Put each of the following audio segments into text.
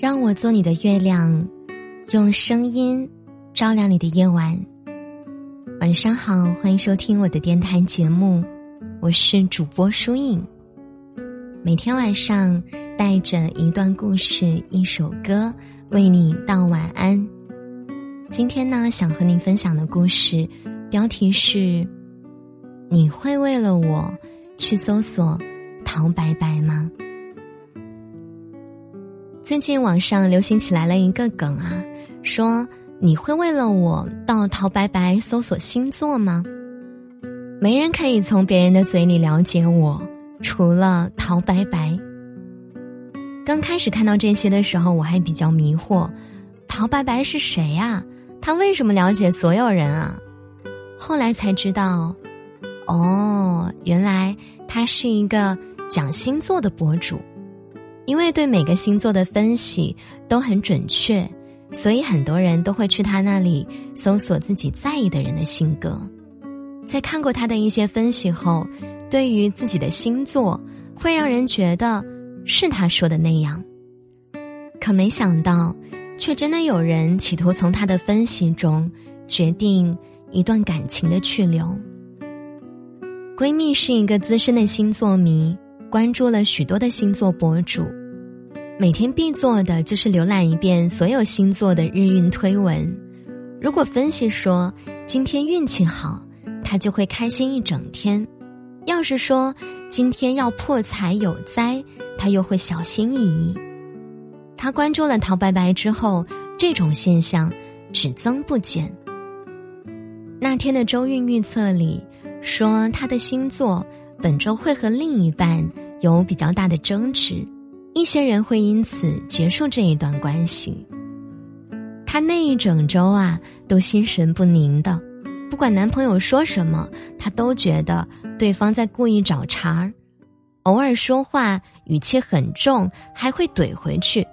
让我做你的月亮，用声音照亮你的夜晚。晚上好，欢迎收听我的电台节目，我是主播舒影。每天晚上带着一段故事、一首歌为你道晚安。今天呢，想和您分享的故事标题是：你会为了我去搜索陶白白吗？最近网上流行起来了一个梗啊，说你会为了我到陶白白搜索星座吗？没人可以从别人的嘴里了解我，除了陶白白。刚开始看到这些的时候，我还比较迷惑，陶白白是谁呀？他为什么了解所有人啊？后来才知道，哦，原来他是一个讲星座的博主。因为对每个星座的分析都很准确，所以很多人都会去他那里搜索自己在意的人的性格。在看过他的一些分析后，对于自己的星座，会让人觉得是他说的那样。可没想到，却真的有人企图从他的分析中决定一段感情的去留。闺蜜是一个资深的星座迷。关注了许多的星座博主，每天必做的就是浏览一遍所有星座的日运推文。如果分析说今天运气好，他就会开心一整天；要是说今天要破财有灾，他又会小心翼翼。他关注了陶白白之后，这种现象只增不减。那天的周运预测里说，他的星座。本周会和另一半有比较大的争执，一些人会因此结束这一段关系。她那一整周啊，都心神不宁的，不管男朋友说什么，她都觉得对方在故意找茬儿，偶尔说话语气很重，还会怼回去。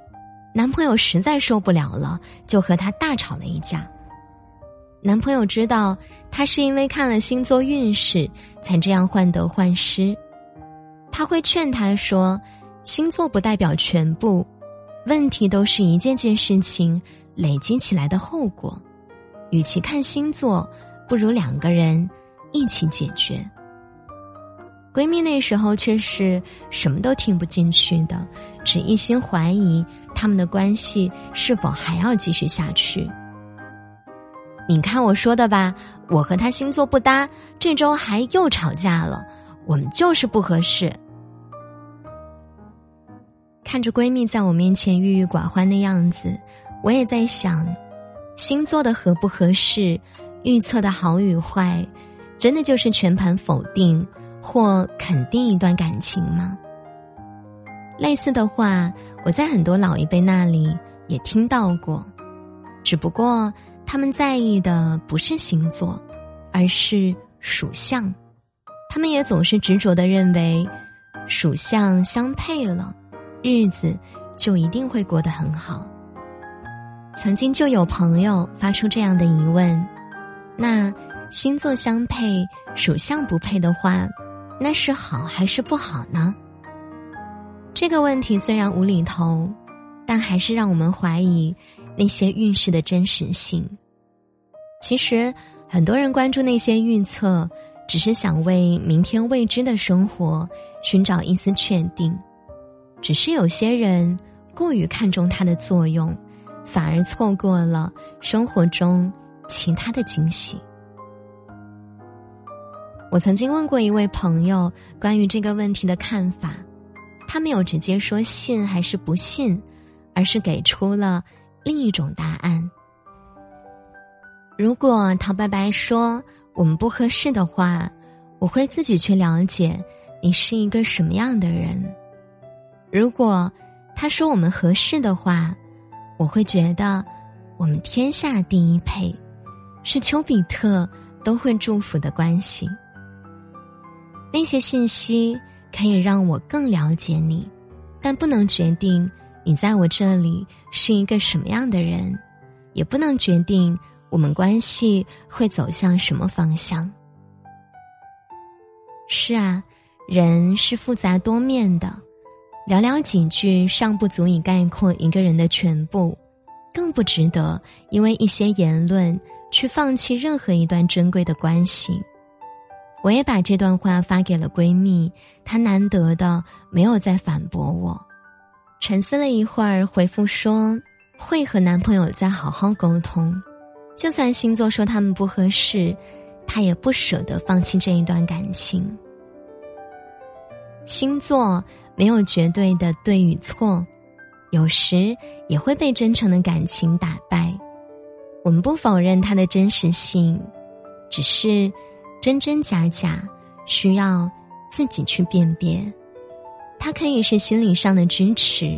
男朋友实在受不了了，就和她大吵了一架。男朋友知道她是因为看了星座运势才这样患得患失，他会劝她说：“星座不代表全部，问题都是一件件事情累积起来的后果。与其看星座，不如两个人一起解决。”闺蜜那时候却是什么都听不进去的，只一心怀疑他们的关系是否还要继续下去。你看我说的吧，我和他星座不搭，这周还又吵架了，我们就是不合适。看着闺蜜在我面前郁郁寡欢的样子，我也在想，星座的合不合适，预测的好与坏，真的就是全盘否定或肯定一段感情吗？类似的话，我在很多老一辈那里也听到过，只不过。他们在意的不是星座，而是属相。他们也总是执着的认为，属相相配了，日子就一定会过得很好。曾经就有朋友发出这样的疑问：那星座相配，属相不配的话，那是好还是不好呢？这个问题虽然无厘头，但还是让我们怀疑。那些运势的真实性，其实很多人关注那些预测，只是想为明天未知的生活寻找一丝确定。只是有些人过于看重它的作用，反而错过了生活中其他的惊喜。我曾经问过一位朋友关于这个问题的看法，他没有直接说信还是不信，而是给出了。另一种答案。如果陶白白说我们不合适的话，我会自己去了解你是一个什么样的人。如果他说我们合适的话，我会觉得我们天下第一配，是丘比特都会祝福的关系。那些信息可以让我更了解你，但不能决定。你在我这里是一个什么样的人，也不能决定我们关系会走向什么方向。是啊，人是复杂多面的，寥寥几句尚不足以概括一个人的全部，更不值得因为一些言论去放弃任何一段珍贵的关系。我也把这段话发给了闺蜜，她难得的没有再反驳我，沉思了一会儿，回复说会和男朋友再好好沟通，就算星座说他们不合适，他也不舍得放弃这一段感情。星座没有绝对的对与错，有时也会被真诚的感情打败。我们不否认它的真实性，只是。真真假假，需要自己去辨别。它可以是心理上的支持，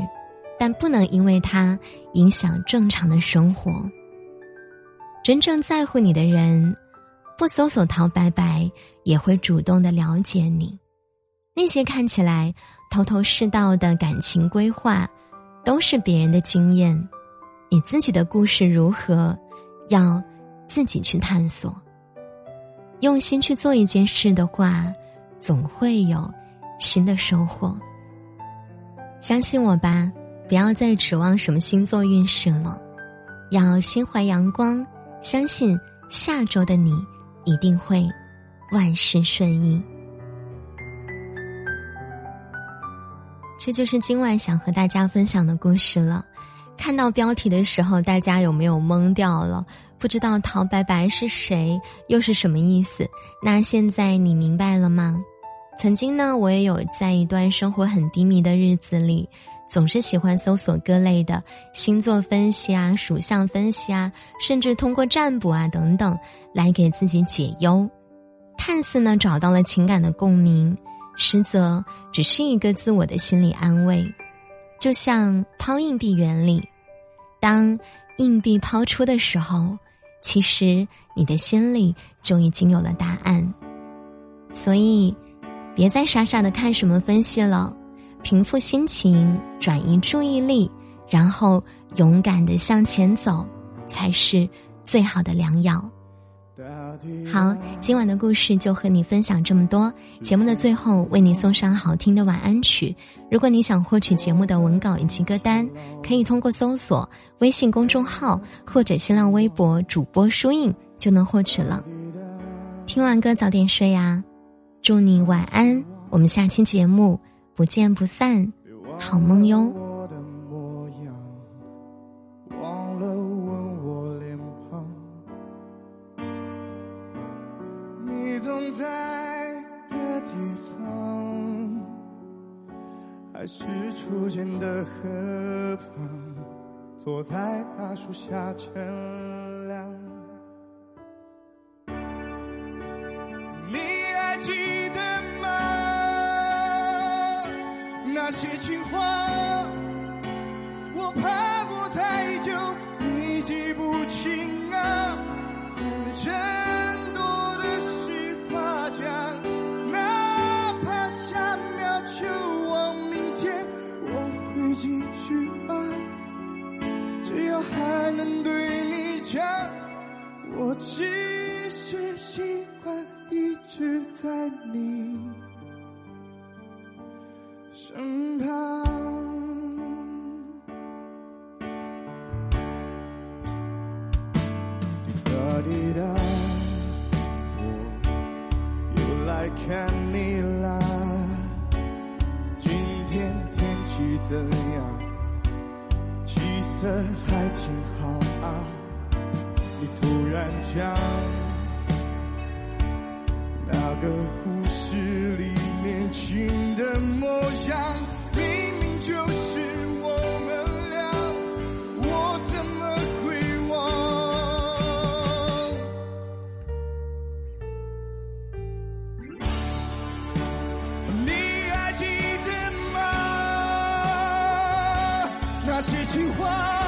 但不能因为它影响正常的生活。真正在乎你的人，不搜索淘白白，也会主动的了解你。那些看起来头头是道的感情规划，都是别人的经验。你自己的故事如何，要自己去探索。用心去做一件事的话，总会有新的收获。相信我吧，不要再指望什么星座运势了，要心怀阳光，相信下周的你一定会万事顺意。这就是今晚想和大家分享的故事了。看到标题的时候，大家有没有懵掉了？不知道陶白白是谁，又是什么意思？那现在你明白了吗？曾经呢，我也有在一段生活很低迷的日子里，总是喜欢搜索各类的星座分析啊、属相分析啊，甚至通过占卜啊等等来给自己解忧。看似呢找到了情感的共鸣，实则只是一个自我的心理安慰。就像抛硬币原理，当硬币抛出的时候。其实你的心里就已经有了答案，所以别再傻傻的看什么分析了，平复心情，转移注意力，然后勇敢的向前走，才是最好的良药。好，今晚的故事就和你分享这么多。节目的最后，为你送上好听的晚安曲。如果你想获取节目的文稿以及歌单，可以通过搜索微信公众号或者新浪微博主播书印就能获取了。听完歌早点睡呀，祝你晚安。我们下期节目不见不散，好梦哟。还是初见的河旁，坐在大树下乘那些情话，你的，我又来看你啦。今天天气怎样？气色还挺好啊，你突然讲情话，